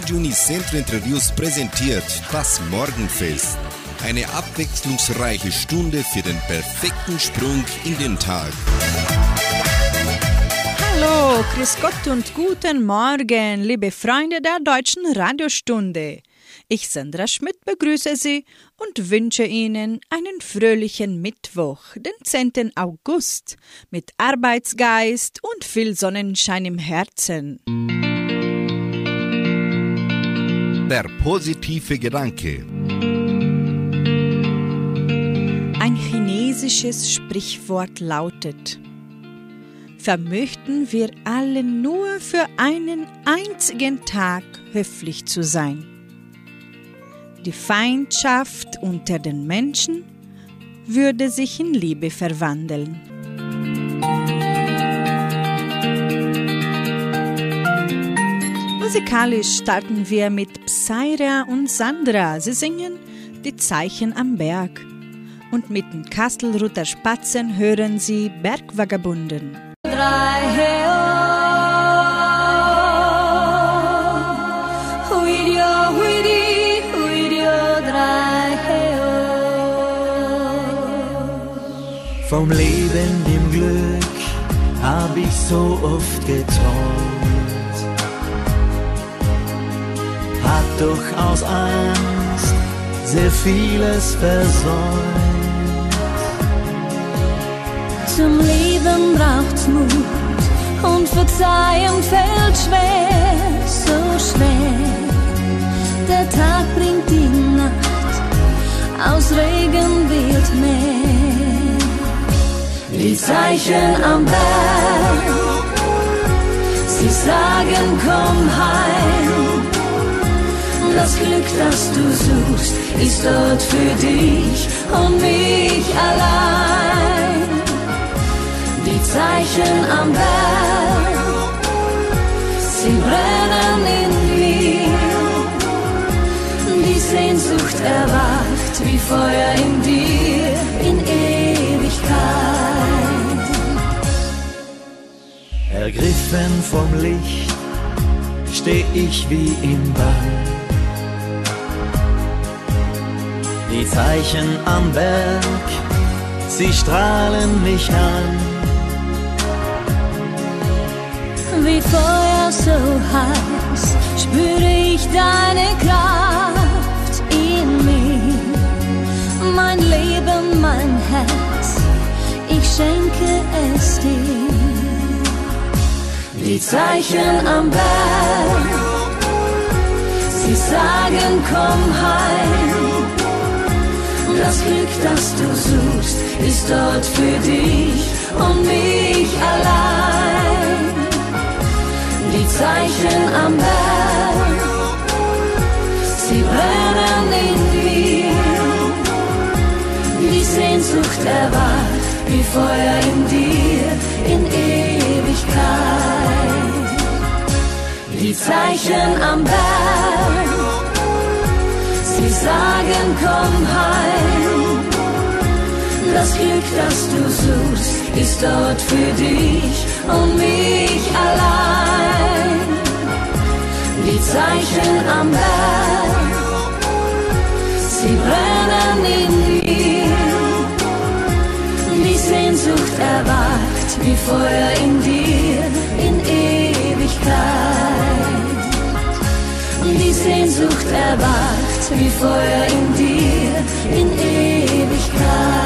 Radio Unicentro Interviews präsentiert das Morgenfest. Eine abwechslungsreiche Stunde für den perfekten Sprung in den Tag. Hallo, Chris Gott und guten Morgen, liebe Freunde der deutschen Radiostunde. Ich, Sandra Schmidt, begrüße Sie und wünsche Ihnen einen fröhlichen Mittwoch, den 10. August, mit Arbeitsgeist und viel Sonnenschein im Herzen. Der positive Gedanke. Ein chinesisches Sprichwort lautet, Vermöchten wir alle nur für einen einzigen Tag höflich zu sein die Feindschaft unter den Menschen würde sich in Liebe verwandeln. Musikalisch starten wir mit Psyra und Sandra. Sie singen Die Zeichen am Berg. Und mit den Kastelruther Spatzen hören sie Bergvagabunden. Drei Vom Leben, dem Glück, hab ich so oft geträumt. Hat doch aus Angst sehr vieles versäumt. Zum Leben braucht's Mut und Verzeihen fällt schwer, so schwer. Der Tag bringt die Nacht, aus Regen wird mehr die Zeichen am Berg. Sie sagen, komm heim. Das Glück, das du suchst, ist dort für dich und mich allein. Die Zeichen am Berg, sie brennen in mir. Die Sehnsucht erwacht wie Feuer in dir in Ewigkeit. Ergriffen vom Licht steh ich wie im Bann. Die Zeichen am Berg, sie strahlen mich an. Wie Feuer so heiß spüre ich deine Kraft in mir. Mein Leben, mein Herz, ich schenke es dir die Zeichen am Berg. Sie sagen, komm heim. Das Glück, das du suchst, ist dort für dich und mich allein. Die Zeichen am Berg, sie brennen in dir. Die Sehnsucht erwacht wie Feuer in dir in Ewigkeit die Zeichen am Berg. Sie sagen, komm heim. Das Glück, das du suchst, ist dort für dich und mich allein. Die Zeichen am Berg, sie brennen in dir. Die Sehnsucht erwacht wie Feuer in dir in Ewigkeit die Sehnsucht erwacht wie Feuer in dir in Ewigkeit.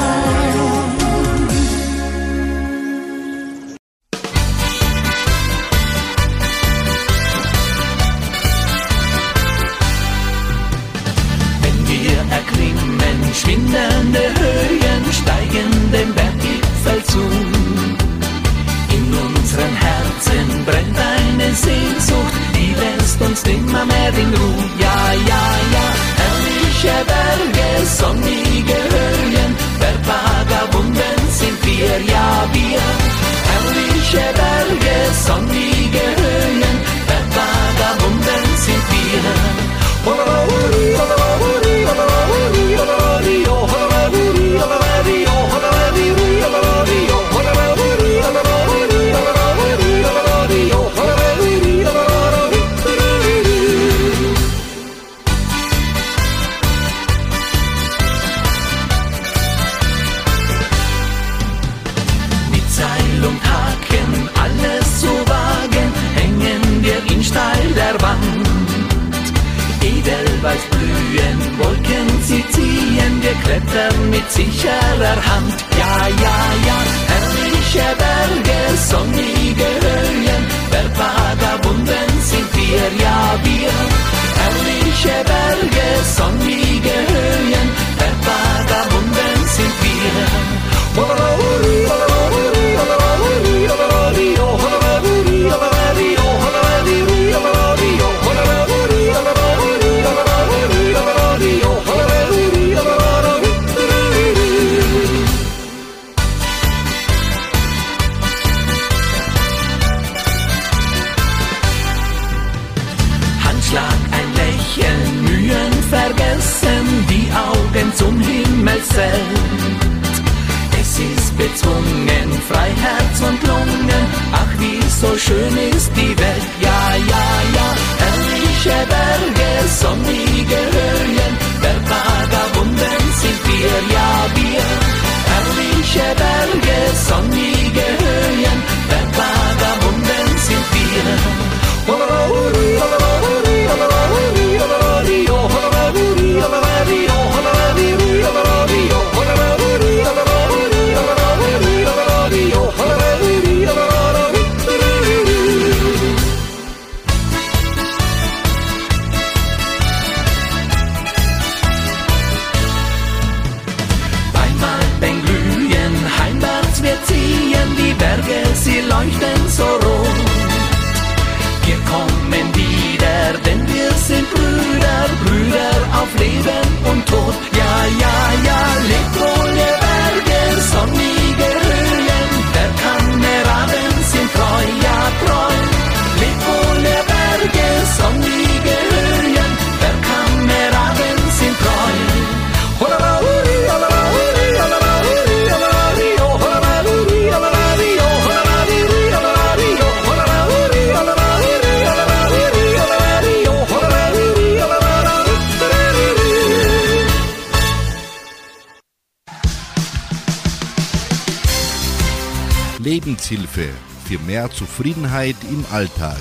Lebenshilfe für mehr Zufriedenheit im Alltag.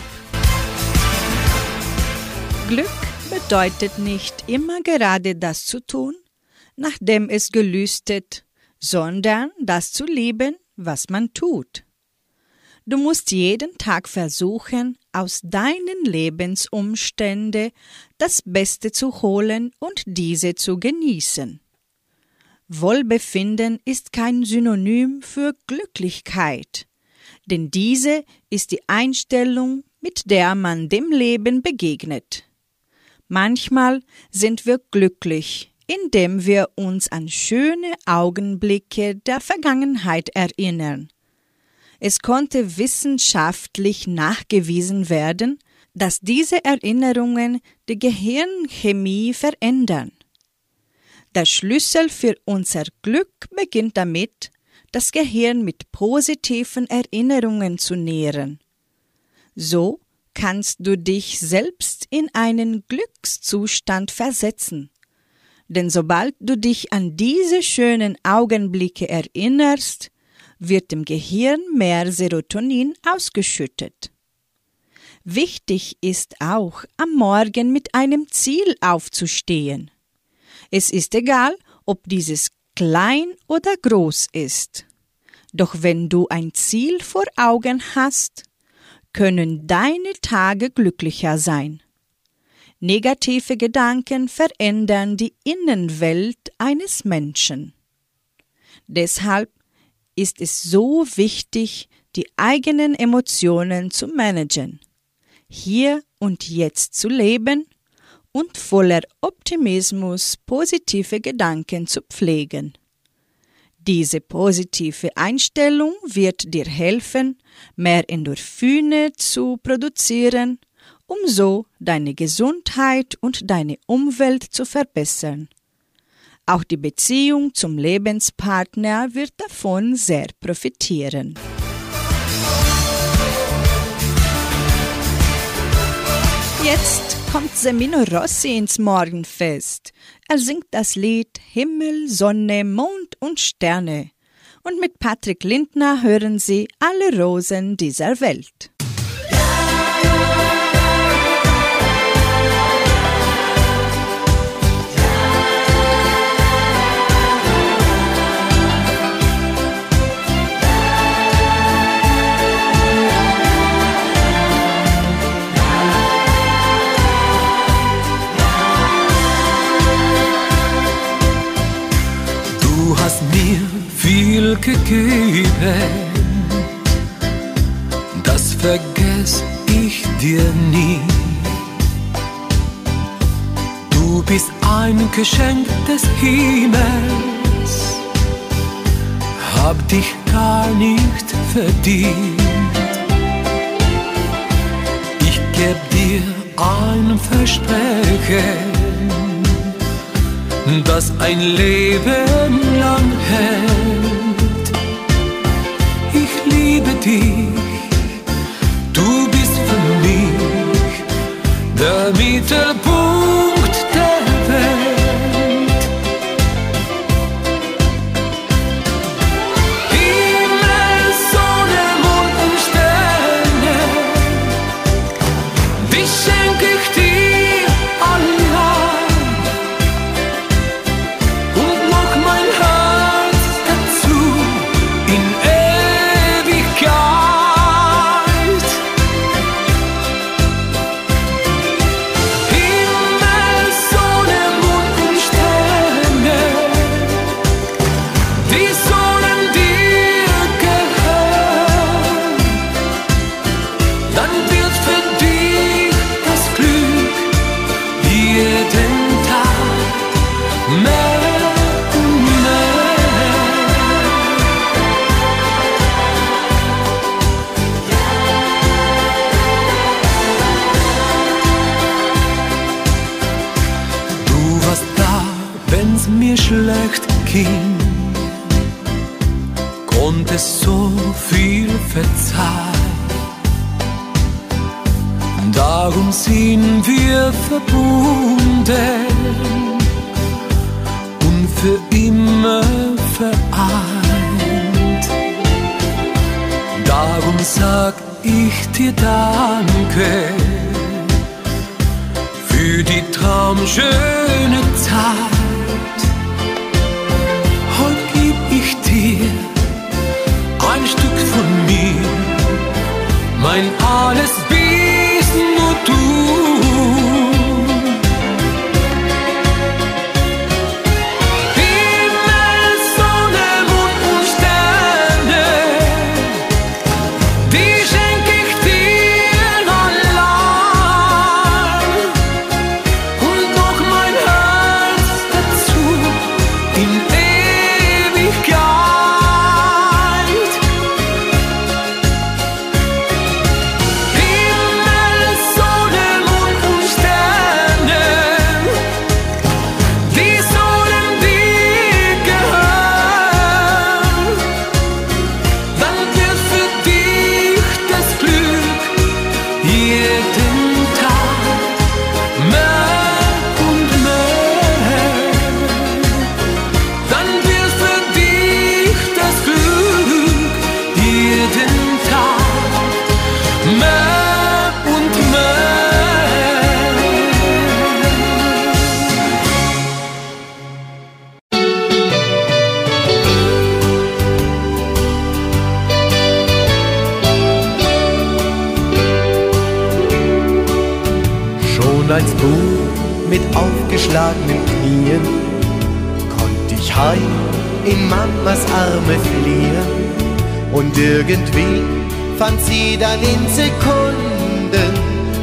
Glück bedeutet nicht immer gerade das zu tun, nachdem es gelüstet, sondern das zu lieben, was man tut. Du musst jeden Tag versuchen, aus deinen Lebensumständen das Beste zu holen und diese zu genießen. Wohlbefinden ist kein Synonym für Glücklichkeit, denn diese ist die Einstellung, mit der man dem Leben begegnet. Manchmal sind wir glücklich, indem wir uns an schöne Augenblicke der Vergangenheit erinnern. Es konnte wissenschaftlich nachgewiesen werden, dass diese Erinnerungen die Gehirnchemie verändern. Der Schlüssel für unser Glück beginnt damit, das Gehirn mit positiven Erinnerungen zu nähren. So kannst du dich selbst in einen Glückszustand versetzen. Denn sobald du dich an diese schönen Augenblicke erinnerst, wird dem Gehirn mehr Serotonin ausgeschüttet. Wichtig ist auch, am Morgen mit einem Ziel aufzustehen. Es ist egal, ob dieses klein oder groß ist. Doch wenn du ein Ziel vor Augen hast, können deine Tage glücklicher sein. Negative Gedanken verändern die Innenwelt eines Menschen. Deshalb ist es so wichtig, die eigenen Emotionen zu managen, hier und jetzt zu leben und voller Optimismus positive Gedanken zu pflegen. Diese positive Einstellung wird dir helfen, mehr Endorphine zu produzieren, um so deine Gesundheit und deine Umwelt zu verbessern. Auch die Beziehung zum Lebenspartner wird davon sehr profitieren. Jetzt kommt Semino Rossi ins Morgenfest. Er singt das Lied Himmel, Sonne, Mond und Sterne. Und mit Patrick Lindner hören Sie alle Rosen dieser Welt. Das vergess ich dir nie. Du bist ein Geschenk des Himmels, hab dich gar nicht verdient. Ich geb dir ein Versprechen, das ein Leben lang hält. Darum sag ich dir Danke für die traumschöne Zeit. Heute gib ich dir ein Stück von mir, mein alles Und irgendwie fand sie dann in Sekunden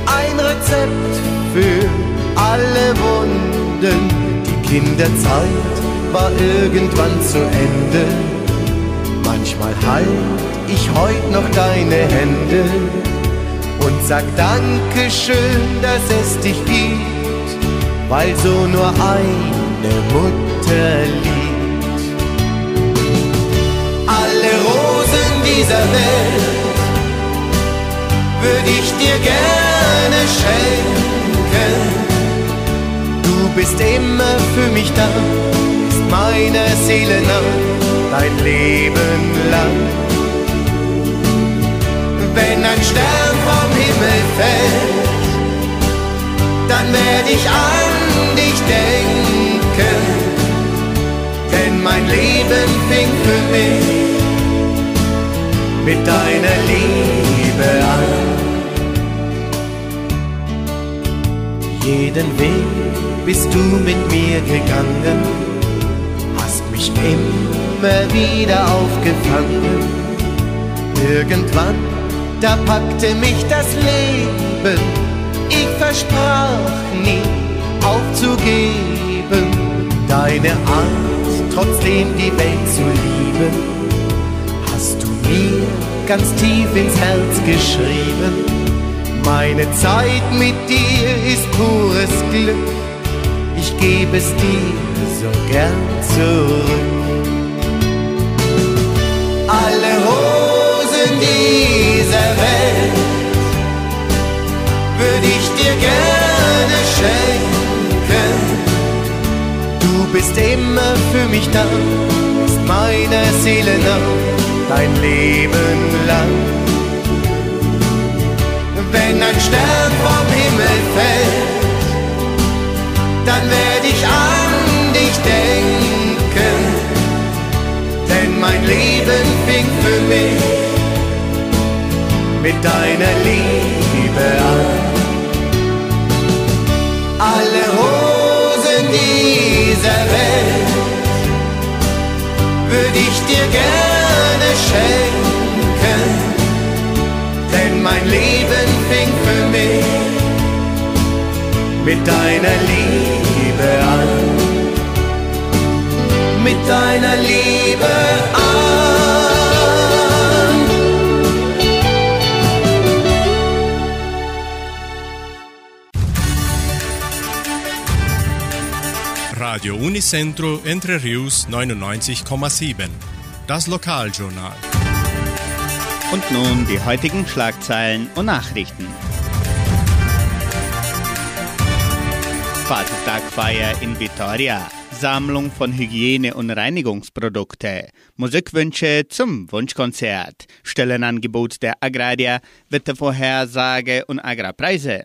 ein Rezept für alle Wunden. Die Kinderzeit war irgendwann zu Ende. Manchmal halt ich heut noch deine Hände und sag Dankeschön, dass es dich gibt, weil so nur eine Mutter liebt. Dieser Welt würde ich dir gerne schenken. Du bist immer für mich da, bist meiner Seele nah, dein Leben lang. Wenn ein Stern vom Himmel fällt, dann werde ich an dich denken. Denn mein Leben fing für mich mit deiner Liebe an. Jeden Weg bist du mit mir gegangen, hast mich immer wieder aufgefangen Irgendwann, da packte mich das Leben. Ich versprach nie aufzugeben. Deine Art, trotzdem die Welt zu lieben, hast du mir ganz tief ins Herz geschrieben. Meine Zeit mit dir ist pures Glück. Ich gebe es dir so gern zurück. Alle Rosen dieser Welt würde ich dir gerne schenken. Du bist immer für mich da, bist meiner Seele nah, dein Leben lang. Wenn ein Stern vom Himmel fällt, dann werde ich an dich denken, denn mein Leben fing für mich mit deiner Liebe an. Alle Rosen dieser Welt dir gerne schenken, denn mein Leben fing für mich mit deiner Liebe an. Mit deiner Liebe an. Radio Unicentro Entre Rius 99,7. Das Lokaljournal. Und nun die heutigen Schlagzeilen und Nachrichten. Vatertagfeier in Vitoria. Sammlung von Hygiene- und Reinigungsprodukte. Musikwünsche zum Wunschkonzert. Stellenangebot der Agraria, Wettervorhersage und Agrarpreise.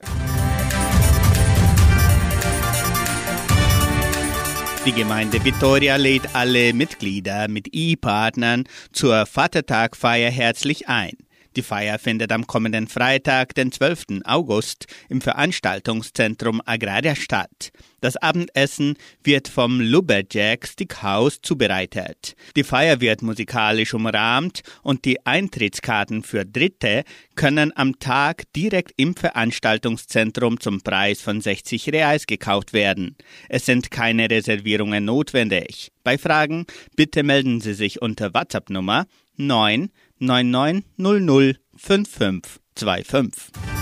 Die Gemeinde Vitoria lädt alle Mitglieder mit E-Partnern zur Vatertagfeier herzlich ein. Die Feier findet am kommenden Freitag, den 12. August, im Veranstaltungszentrum Agraria statt. Das Abendessen wird vom Lumberjack Stickhouse zubereitet. Die Feier wird musikalisch umrahmt und die Eintrittskarten für Dritte können am Tag direkt im Veranstaltungszentrum zum Preis von 60 Reais gekauft werden. Es sind keine Reservierungen notwendig. Bei Fragen bitte melden Sie sich unter WhatsApp-Nummer 9 9900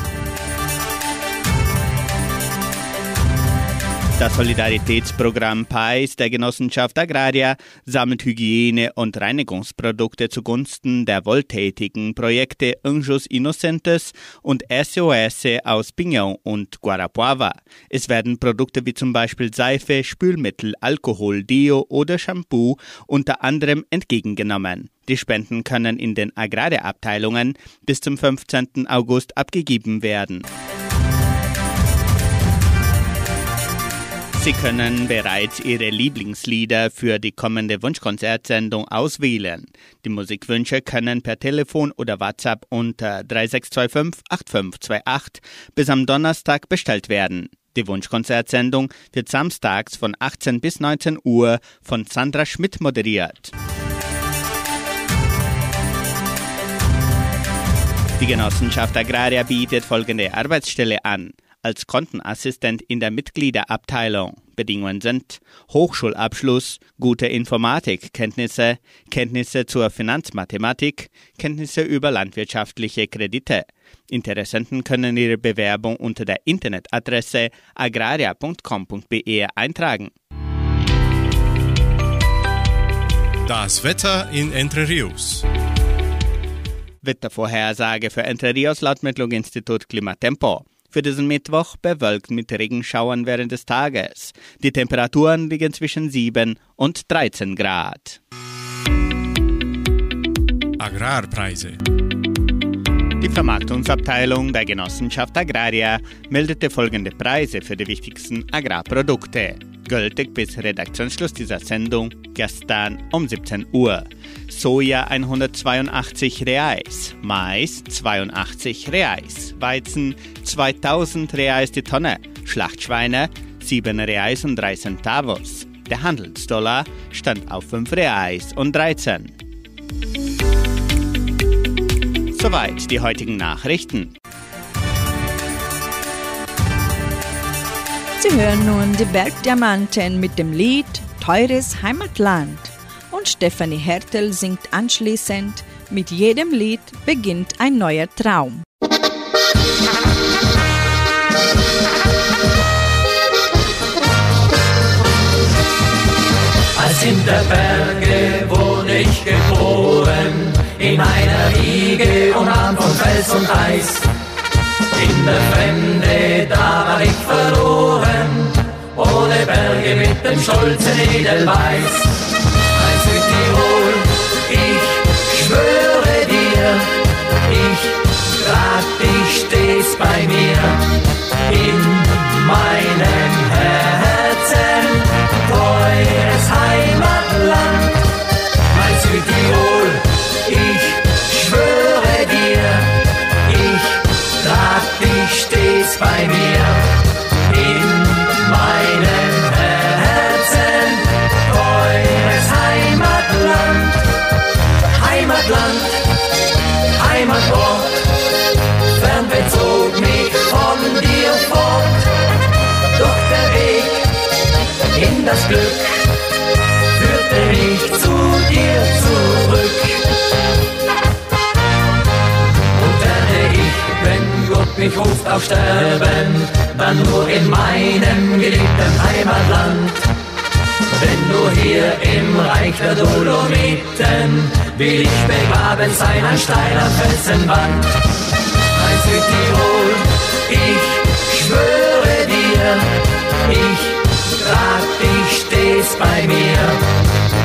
Das Solidaritätsprogramm PAIS der Genossenschaft Agraria sammelt Hygiene- und Reinigungsprodukte zugunsten der wohltätigen Projekte Anjos Innocentes und SOS aus Pinhão und Guarapuava. Es werden Produkte wie zum Beispiel Seife, Spülmittel, Alkohol, Deo oder Shampoo unter anderem entgegengenommen. Die Spenden können in den Agraria-Abteilungen bis zum 15. August abgegeben werden. Sie können bereits Ihre Lieblingslieder für die kommende Wunschkonzertsendung auswählen. Die Musikwünsche können per Telefon oder WhatsApp unter 3625 8528 bis am Donnerstag bestellt werden. Die Wunschkonzertsendung wird samstags von 18 bis 19 Uhr von Sandra Schmidt moderiert. Die Genossenschaft Agraria bietet folgende Arbeitsstelle an als Kontenassistent in der Mitgliederabteilung. Bedingungen sind Hochschulabschluss, gute Informatikkenntnisse, Kenntnisse zur Finanzmathematik, Kenntnisse über landwirtschaftliche Kredite. Interessenten können ihre Bewerbung unter der Internetadresse agraria.com.be eintragen. Das Wetter in Entre Rios. Wettervorhersage für Entre Rios laut Metlog-Institut Klimatempo. Für diesen Mittwoch bewölkt mit Regenschauern während des Tages. Die Temperaturen liegen zwischen 7 und 13 Grad. Agrarpreise. Die Vermarktungsabteilung der Genossenschaft Agraria meldete folgende Preise für die wichtigsten Agrarprodukte. Gültig bis Redaktionsschluss dieser Sendung gestern um 17 Uhr. Soja 182 Reais, Mais 82 Reais, Weizen 2000 Reais die Tonne, Schlachtschweine 7 Reais und 3 Centavos. Der Handelsdollar stand auf 5 Reais und 13. Soweit die heutigen Nachrichten. Sie hören nun die Bergdiamanten mit dem Lied Teures Heimatland. Und Stefanie Hertel singt anschließend Mit jedem Lied beginnt ein neuer Traum. Als hinter Berge wurde ich geboren in einer Wiege umarmt von Fels und Eis. In der Fremde, da war ich verloren, ohne Berge mit dem stolzen Edelweiß. Ein Südtirol, ich schwöre dir, ich trag dich stets bei mir in meinem Herzen, treues Herz. sein ein, ein steiler Felsenwand. Ein Südtirol, ich schwöre dir, ich trag dich stets bei mir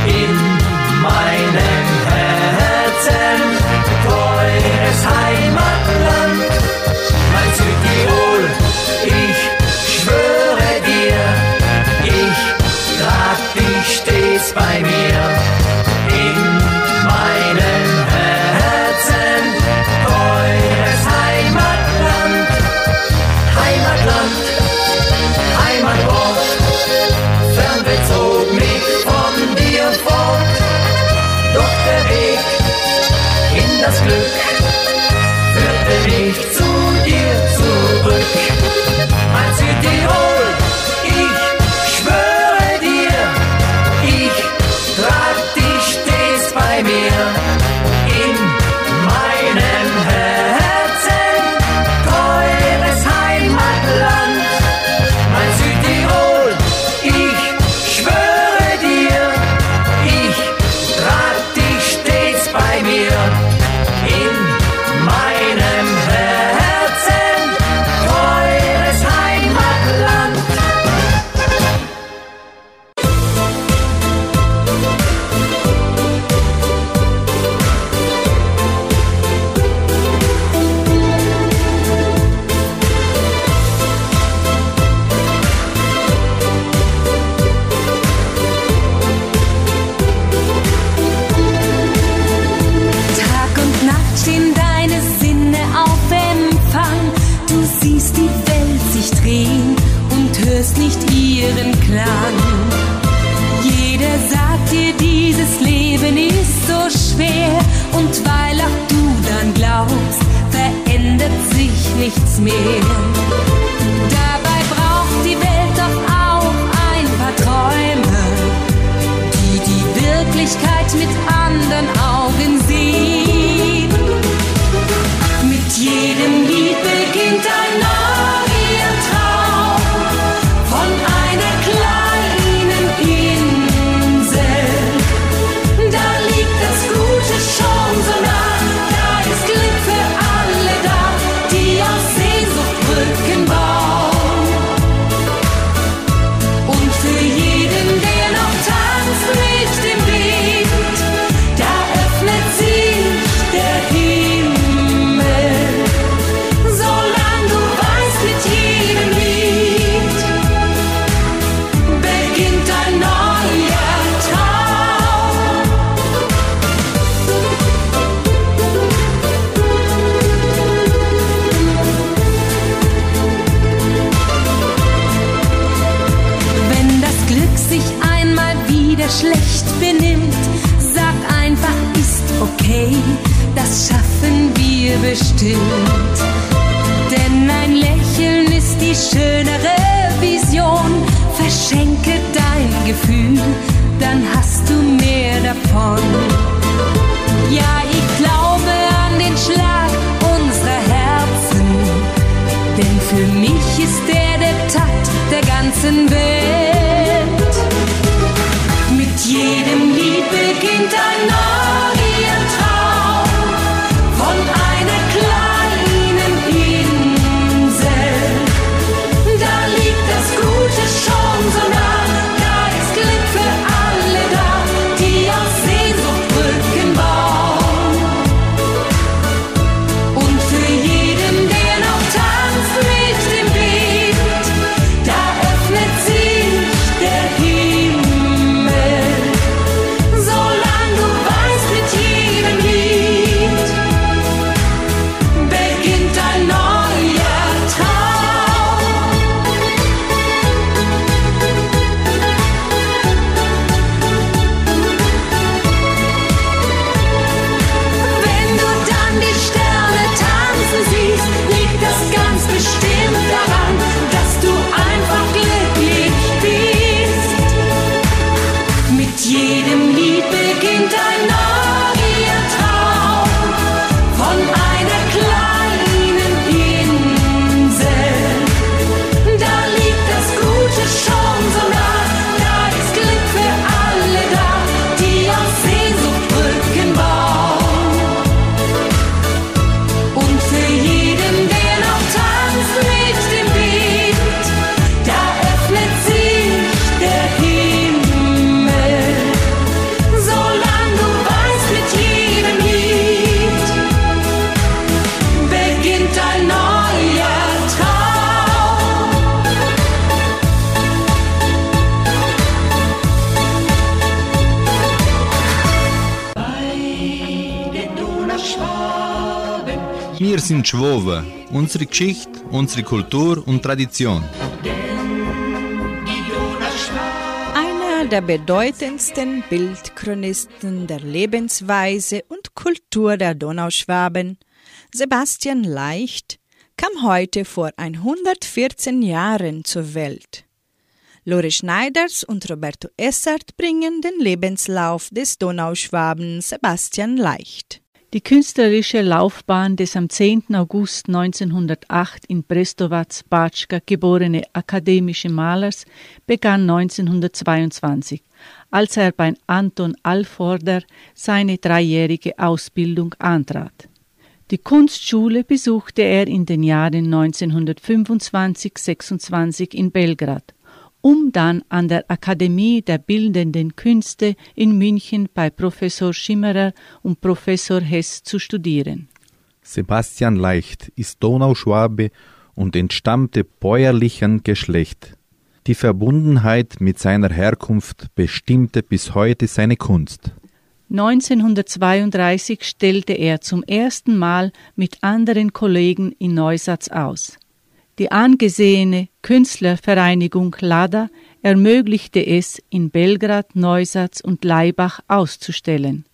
in meinem schlecht benimmt, sag einfach, ist okay, das schaffen wir bestimmt. Denn ein Lächeln ist die schönere Vision, verschenke dein Gefühl, dann hast du mehr davon. Ja, ich glaube an den Schlag unserer Herzen, denn für mich ist er der Takt der ganzen Welt. Schwoben. Unsere Geschichte, unsere Kultur und Tradition. Einer der bedeutendsten Bildchronisten der Lebensweise und Kultur der Donauschwaben, Sebastian Leicht, kam heute vor 114 Jahren zur Welt. Lore Schneiders und Roberto Essert bringen den Lebenslauf des Donauschwaben Sebastian Leicht. Die künstlerische Laufbahn des am 10. August 1908 in Brestovac-Batschka geborene akademischen Malers begann 1922, als er bei Anton Alforder seine dreijährige Ausbildung antrat. Die Kunstschule besuchte er in den Jahren 1925-26 in Belgrad, um dann an der Akademie der Bildenden Künste in München bei Professor Schimmerer und Professor Hess zu studieren. Sebastian Leicht ist Donauschwabe und entstammte bäuerlichen Geschlecht. Die Verbundenheit mit seiner Herkunft bestimmte bis heute seine Kunst. 1932 stellte er zum ersten Mal mit anderen Kollegen in Neusatz aus. Die angesehene Künstlervereinigung LADA ermöglichte es, in Belgrad, Neusatz und Laibach auszustellen.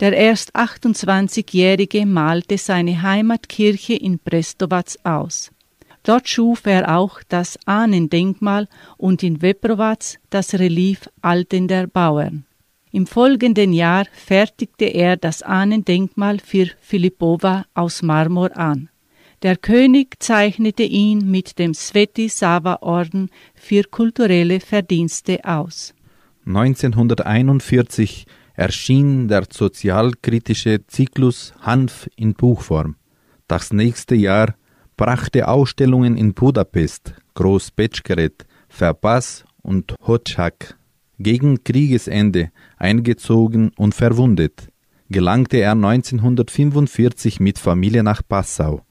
Der erst 28-Jährige malte seine Heimatkirche in Prestovac aus. Dort schuf er auch das Ahnendenkmal und in Weprovac das Relief Altender Bauern. Im folgenden Jahr fertigte er das Ahnendenkmal für Filippova aus Marmor an. Der König zeichnete ihn mit dem Sveti Sava Orden für kulturelle Verdienste aus. 1941 erschien der sozialkritische Zyklus Hanf in Buchform. Das nächste Jahr brachte Ausstellungen in Budapest, Großbetschkeret, Verpass und Hotschak. Gegen Kriegesende eingezogen und verwundet, gelangte er 1945 mit Familie nach Passau,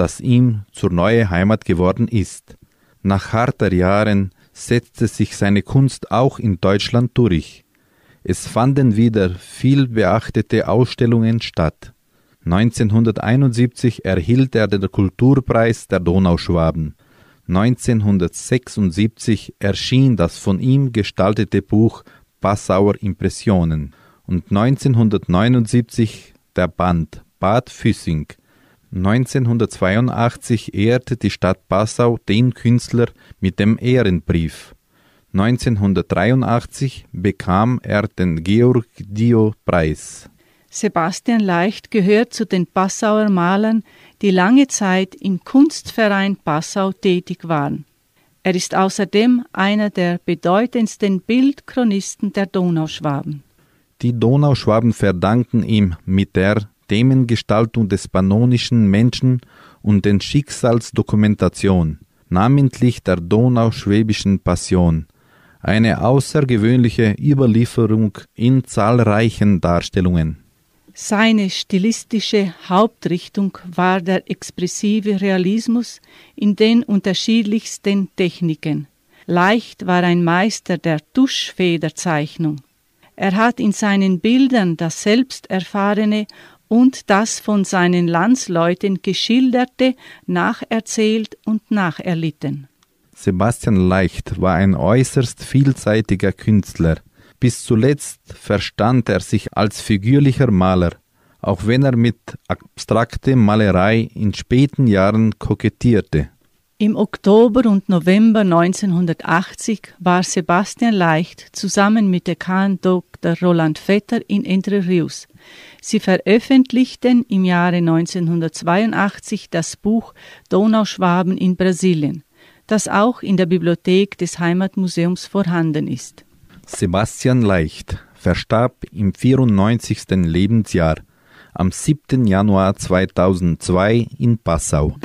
das ihm zur neue Heimat geworden ist. Nach harter Jahren setzte sich seine Kunst auch in Deutschland durch. Es fanden wieder viel beachtete Ausstellungen statt. 1971 erhielt er den Kulturpreis der Donauschwaben. 1976 erschien das von ihm gestaltete Buch Passauer Impressionen und 1979 der Band Bad Füssing 1982 ehrte die Stadt Passau den Künstler mit dem Ehrenbrief. 1983 bekam er den Georg-Dio-Preis. Sebastian Leicht gehört zu den Passauer Malern, die lange Zeit im Kunstverein Passau tätig waren. Er ist außerdem einer der bedeutendsten Bildchronisten der Donauschwaben. Die Donauschwaben verdanken ihm mit der Themengestaltung des pannonischen Menschen und den Schicksalsdokumentation, namentlich der Donauschwäbischen Passion, eine außergewöhnliche Überlieferung in zahlreichen Darstellungen. Seine stilistische Hauptrichtung war der expressive Realismus in den unterschiedlichsten Techniken. Leicht war ein Meister der Tuschfederzeichnung. Er hat in seinen Bildern das Selbsterfahrene und das von seinen Landsleuten geschilderte nacherzählt und nacherlitten. Sebastian Leicht war ein äußerst vielseitiger Künstler. Bis zuletzt verstand er sich als figürlicher Maler, auch wenn er mit abstrakter Malerei in späten Jahren kokettierte. Im Oktober und November 1980 war Sebastian Leicht zusammen mit Dekan Dr. Roland Vetter in Entre Rios. Sie veröffentlichten im Jahre 1982 das Buch Donauschwaben in Brasilien, das auch in der Bibliothek des Heimatmuseums vorhanden ist. Sebastian Leicht verstarb im 94. Lebensjahr am 7. Januar 2002 in Passau.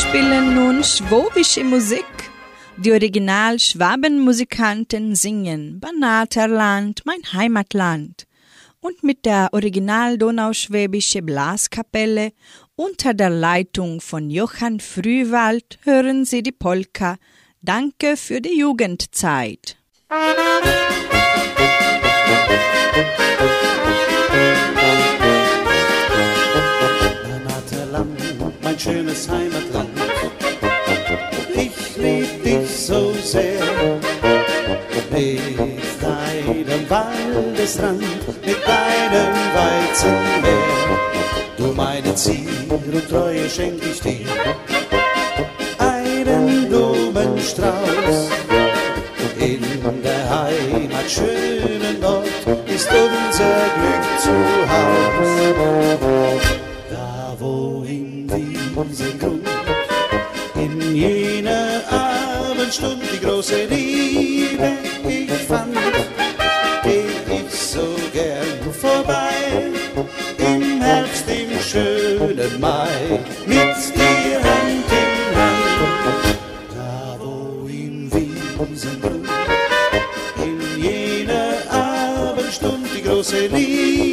Spielen nun schwäbische Musik. Die Original-Schwabenmusikanten singen Banaterland, mein Heimatland. Und mit der Original-Donauschwäbische Blaskapelle unter der Leitung von Johann Frühwald hören Sie die Polka Danke für die Jugendzeit. Banaterland, sehr. Mit deinem Waldesrand, mit deinem Weizenmeer. Du meine Zier und Treue schenk ich dir. Einen Blumenstrauß. In der Heimat schönen Ort ist unser Glück zu Haus. Da wo in diesem Grund in jener Abendstund die große Liebe ich fand, geh ich so gern vorbei. Im Herbst, im schönen Mai, mit dir Hand in Hand. Da wo in Wiesengrund in jener Abendstund die große Liebe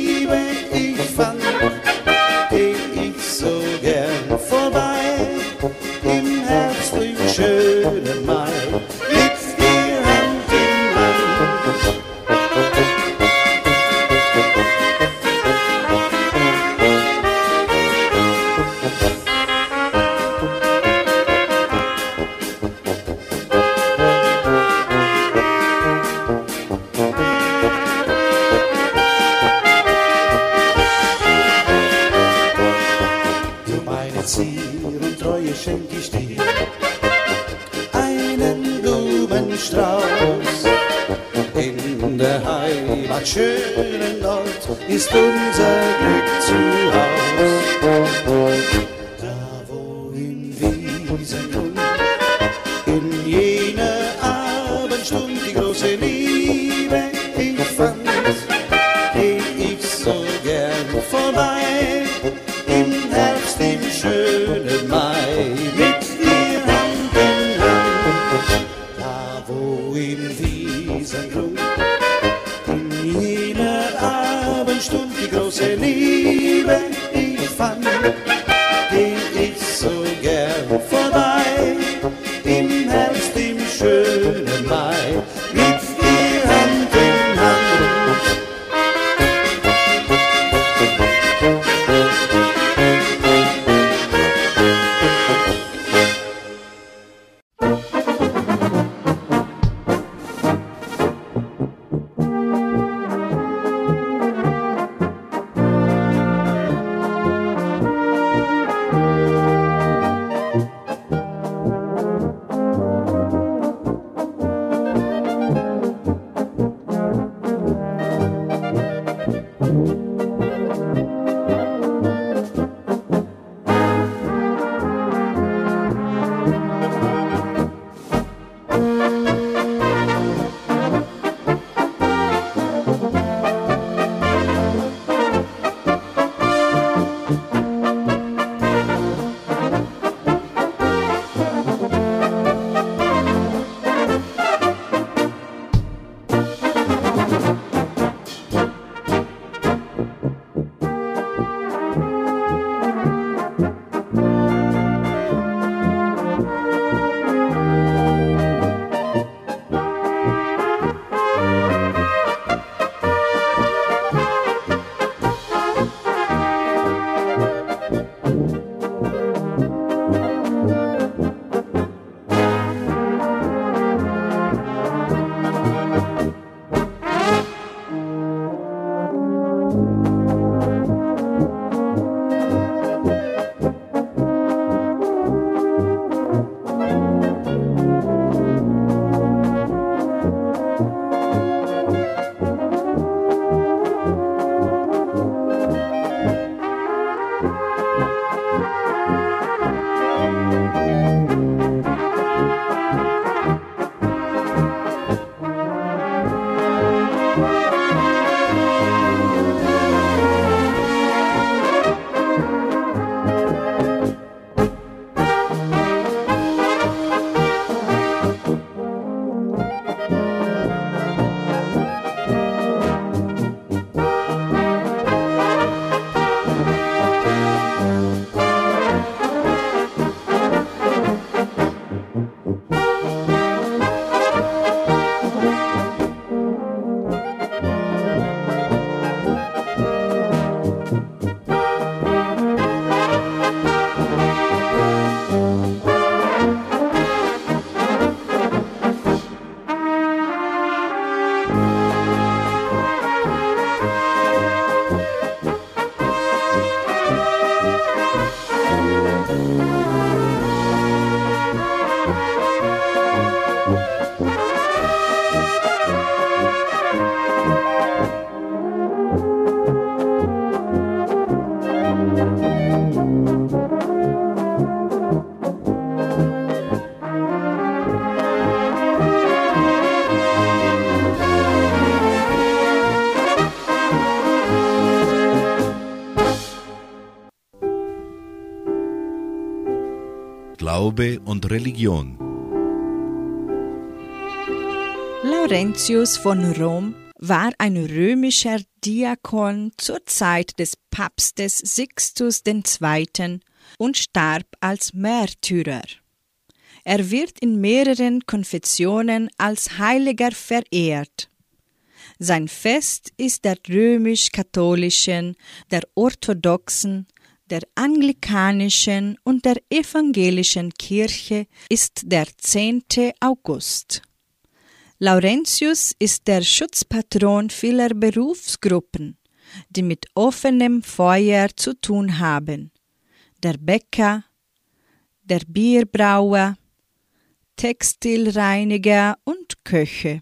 schönen Ort ist unser Glaube und Religion. Laurentius von Rom war ein römischer Diakon zur Zeit des Papstes Sixtus II. und starb als Märtyrer. Er wird in mehreren Konfessionen als Heiliger verehrt. Sein Fest ist der römisch-katholischen, der orthodoxen, der anglikanischen und der evangelischen Kirche ist der 10. August. Laurentius ist der Schutzpatron vieler Berufsgruppen, die mit offenem Feuer zu tun haben. Der Bäcker, der Bierbrauer, Textilreiniger und Köche.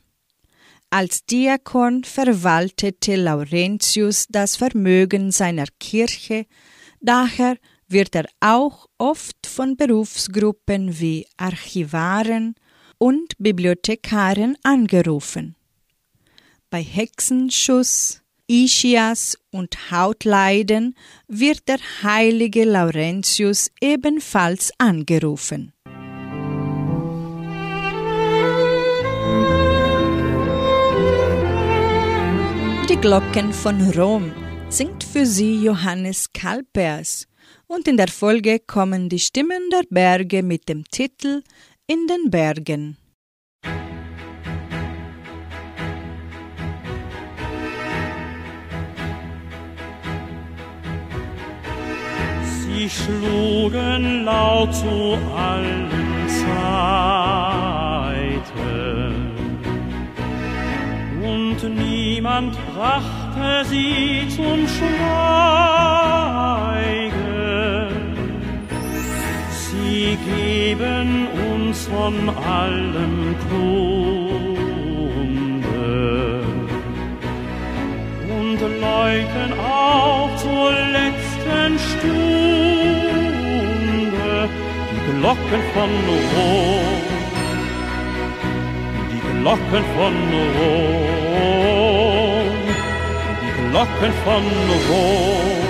Als Diakon verwaltete Laurentius das Vermögen seiner Kirche, daher wird er auch oft von Berufsgruppen wie Archivaren und Bibliothekaren angerufen. Bei Hexenschuss, Ischias und Hautleiden wird der heilige Laurentius ebenfalls angerufen. Die Glocken von Rom singt für sie Johannes Kalpers und in der Folge kommen die Stimmen der Berge mit dem Titel In den Bergen. Sie schlugen laut zu allen Zeiten und niemand brachte sie zum Schweigen. Sie geben uns von allem Kunde und läuten auch zur letzten Stunde die Glocken von Rom. Die Glocken von Rom, Glocken von Rom,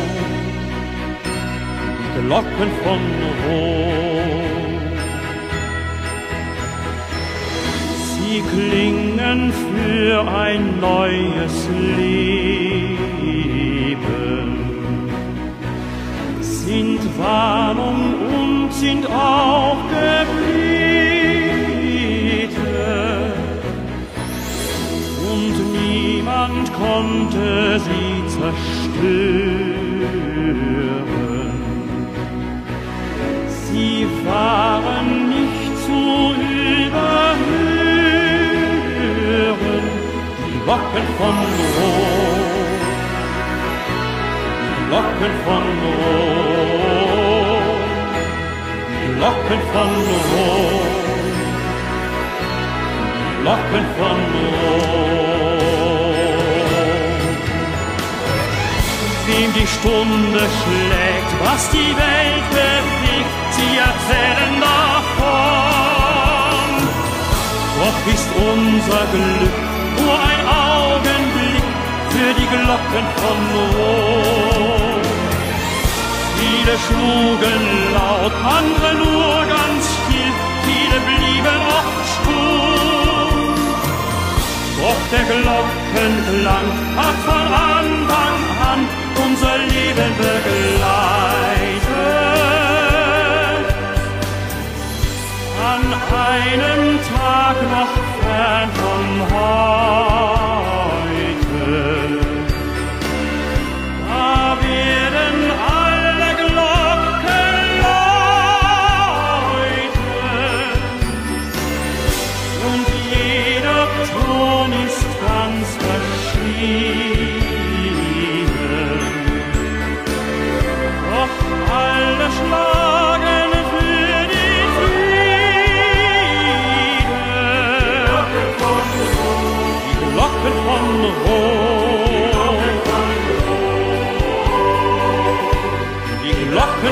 Glocken von Rom. Sie klingen für ein neues Leben, sind Warnung und sind auch Gebete und niemand konnte sie zerstören. Sie waren nicht zu überhören, die Glocken von Rom, die Glocken von Rom, die Glocken von Rom. Glocken von Rom. Wem die Stunde schlägt, was die Welt bewegt, sie erzählen davon. Doch ist unser Glück nur ein Augenblick für die Glocken von Rom. Viele schlugen laut, andere nur ganz still, viele blieben oft stumm. Doch der Glockenklang hat von Anfang an unser Leben begleitet. An einem Tag noch fern von heute,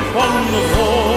von Rom.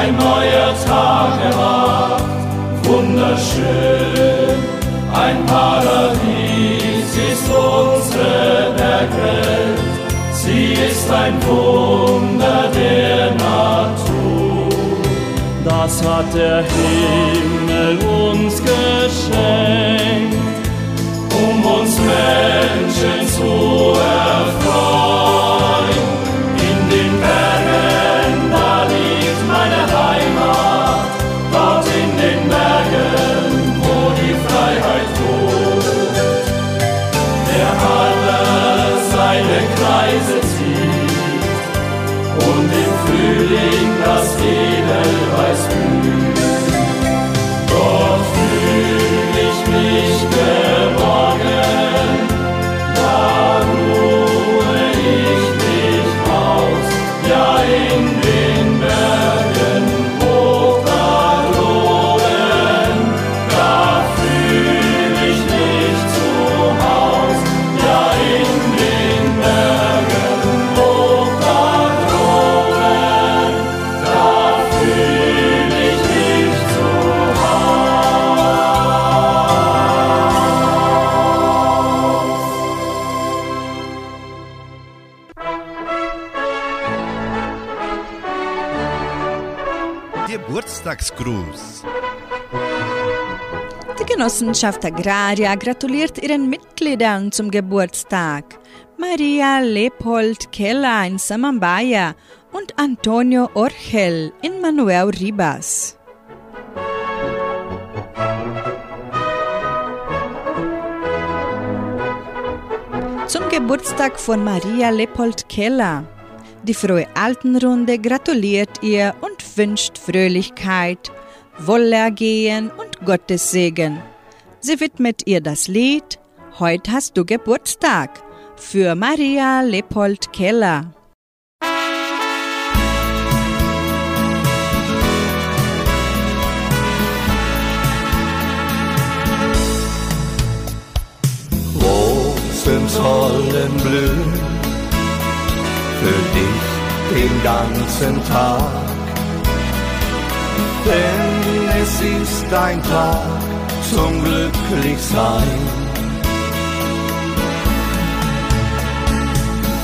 Ein neuer Tag erwacht, wunderschön, ein Paradies ist unsere Bergwelt, sie ist ein Wunder der Natur. Das hat der Himmel uns geschenkt um uns Menschen zu erfreuen. Genossenschaft Agraria gratuliert ihren Mitgliedern zum Geburtstag. Maria Leopold Keller in Samambaya und Antonio Orchel in Manuel Ribas. Zum Geburtstag von Maria Leopold Keller. Die frohe Altenrunde gratuliert ihr und wünscht Fröhlichkeit, Wohlergehen und Gottes Segen. Sie widmet ihr das Lied Heute hast du Geburtstag für Maria Leopold Keller. Rosen sollen blühen für dich den ganzen Tag. Denn es ist ein Tag zum Glücklichsein.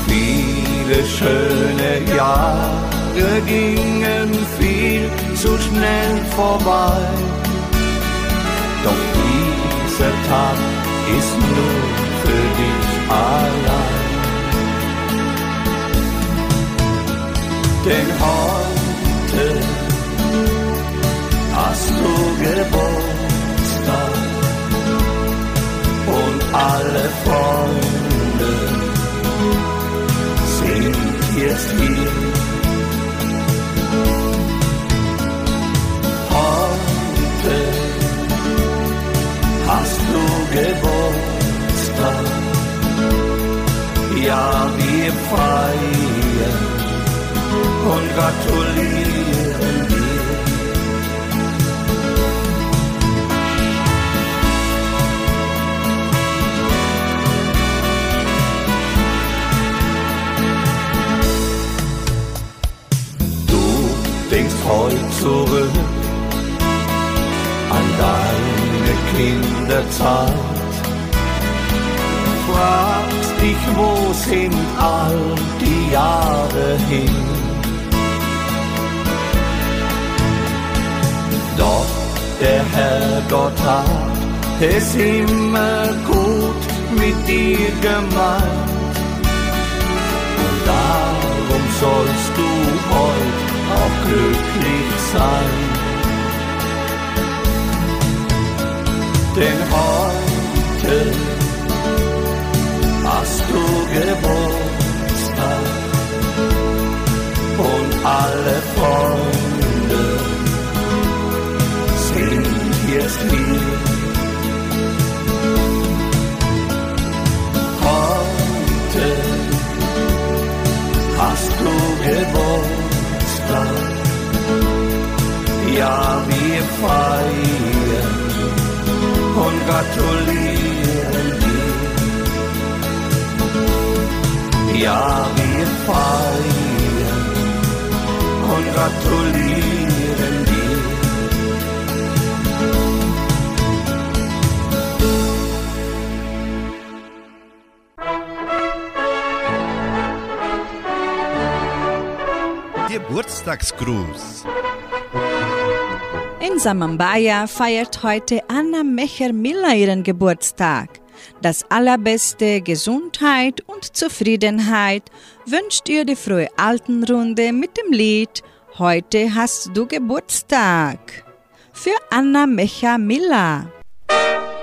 Viele schöne Jahre gingen viel zu schnell vorbei. Doch dieser Tag ist nur für dich allein. Denn heute hast du Geburtstag alle Freunde sind jetzt hier. Heute hast du Geburtstag, ja wir feiern und gratulieren dir. Sind all die Jahre hin? Doch der Herrgott hat es immer gut mit dir gemeint. Und darum sollst du heute auch glücklich sein. Denn heute hast du Geburtstag und alle Freunde sind jetzt hier. Heute hast du Geburtstag, ja wir feiern und gratulieren dir. Ja, wir feiern und gratulieren dir. Geburtstagsgruß. In Samambaya feiert heute Anna Mecher-Miller ihren Geburtstag. Das allerbeste Gesundheit und Zufriedenheit wünscht ihr die frohe Altenrunde mit dem Lied Heute hast du Geburtstag. Für Anna Mecher-Miller. Heute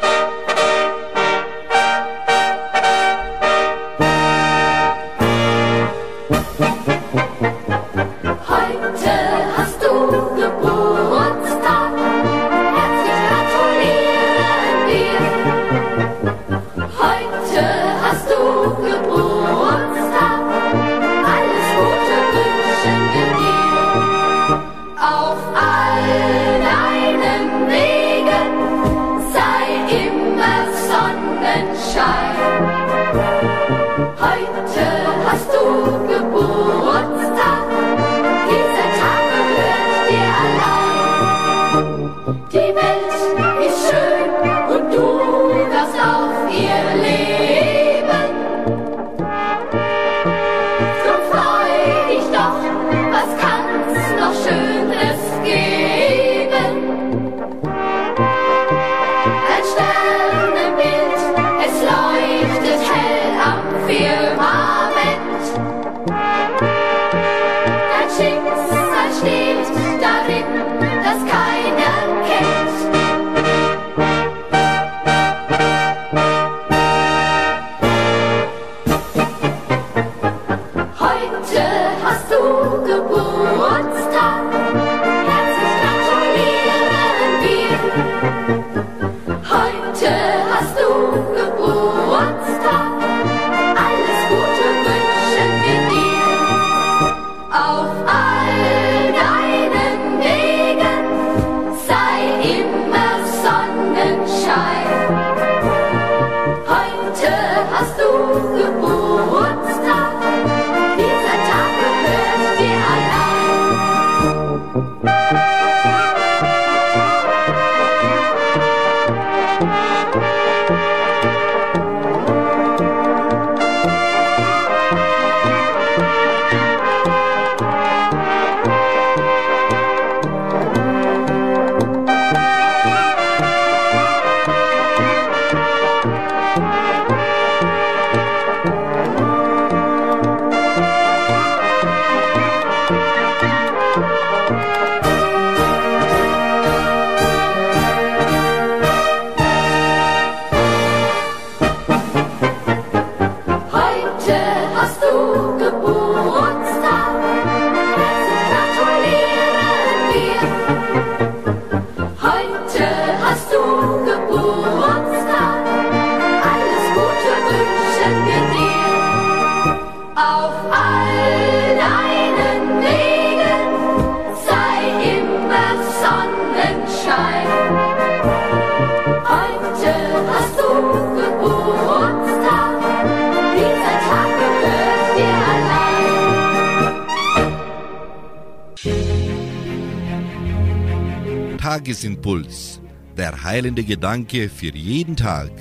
heilende Gedanke für jeden Tag.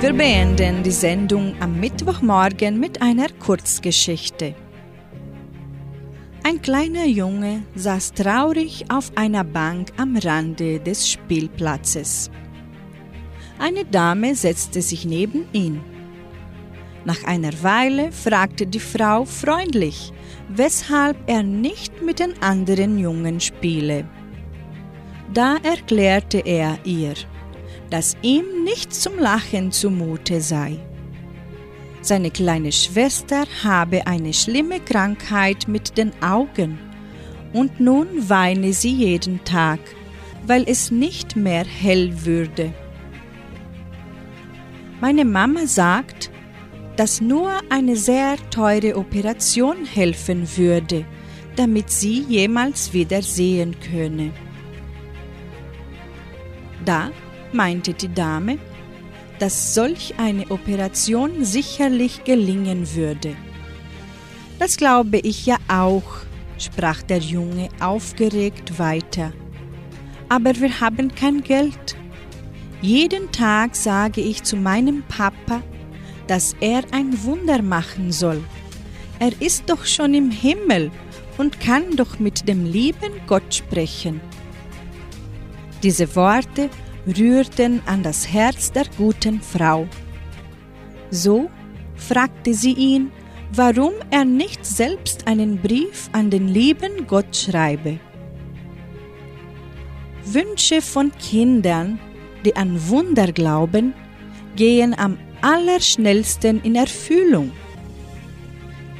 Wir beenden die Sendung am Mittwochmorgen mit einer Kurzgeschichte. Ein kleiner Junge saß traurig auf einer Bank am Rande des Spielplatzes. Eine Dame setzte sich neben ihn. Nach einer Weile fragte die Frau freundlich, weshalb er nicht mit den anderen Jungen spiele. Da erklärte er ihr, dass ihm nicht zum Lachen zumute sei. Seine kleine Schwester habe eine schlimme Krankheit mit den Augen und nun weine sie jeden Tag, weil es nicht mehr hell würde. Meine Mama sagt, dass nur eine sehr teure Operation helfen würde, damit sie jemals wieder sehen könne. Da meinte die Dame, dass solch eine Operation sicherlich gelingen würde. Das glaube ich ja auch, sprach der Junge aufgeregt weiter. Aber wir haben kein Geld. Jeden Tag sage ich zu meinem Papa, dass er ein Wunder machen soll. Er ist doch schon im Himmel und kann doch mit dem lieben Gott sprechen. Diese Worte rührten an das Herz der guten Frau. So fragte sie ihn, warum er nicht selbst einen Brief an den lieben Gott schreibe. Wünsche von Kindern, die an Wunder glauben, gehen am allerschnellsten in Erfüllung.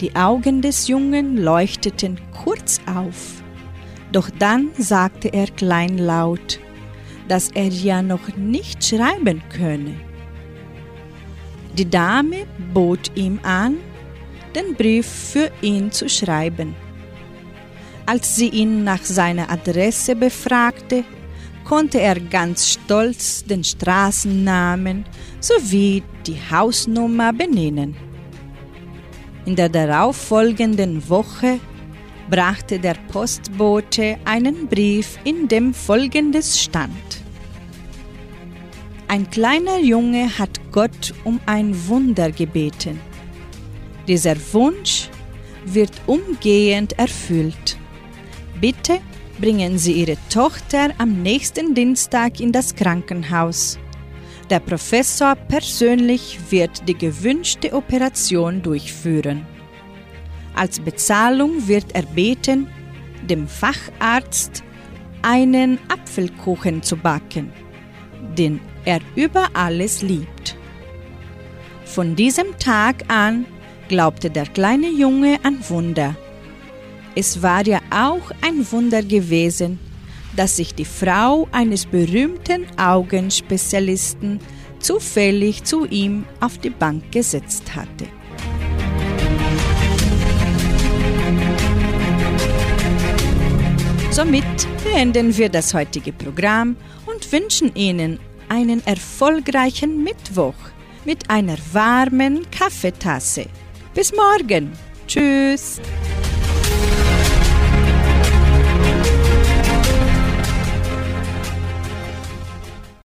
Die Augen des Jungen leuchteten kurz auf, doch dann sagte er kleinlaut, dass er ja noch nicht schreiben könne. Die Dame bot ihm an, den Brief für ihn zu schreiben. Als sie ihn nach seiner Adresse befragte, konnte er ganz stolz den Straßennamen sowie die Hausnummer benennen. In der darauffolgenden Woche brachte der Postbote einen Brief, in dem folgendes stand. Ein kleiner Junge hat Gott um ein Wunder gebeten. Dieser Wunsch wird umgehend erfüllt. Bitte bringen Sie Ihre Tochter am nächsten Dienstag in das Krankenhaus. Der Professor persönlich wird die gewünschte Operation durchführen. Als Bezahlung wird er beten, dem Facharzt einen Apfelkuchen zu backen, den er über alles liebt. Von diesem Tag an glaubte der kleine Junge an Wunder. Es war ja auch ein Wunder gewesen, dass sich die Frau eines berühmten Augenspezialisten zufällig zu ihm auf die Bank gesetzt hatte. Somit beenden wir das heutige Programm und wünschen Ihnen einen erfolgreichen Mittwoch mit einer warmen Kaffeetasse. Bis morgen. Tschüss.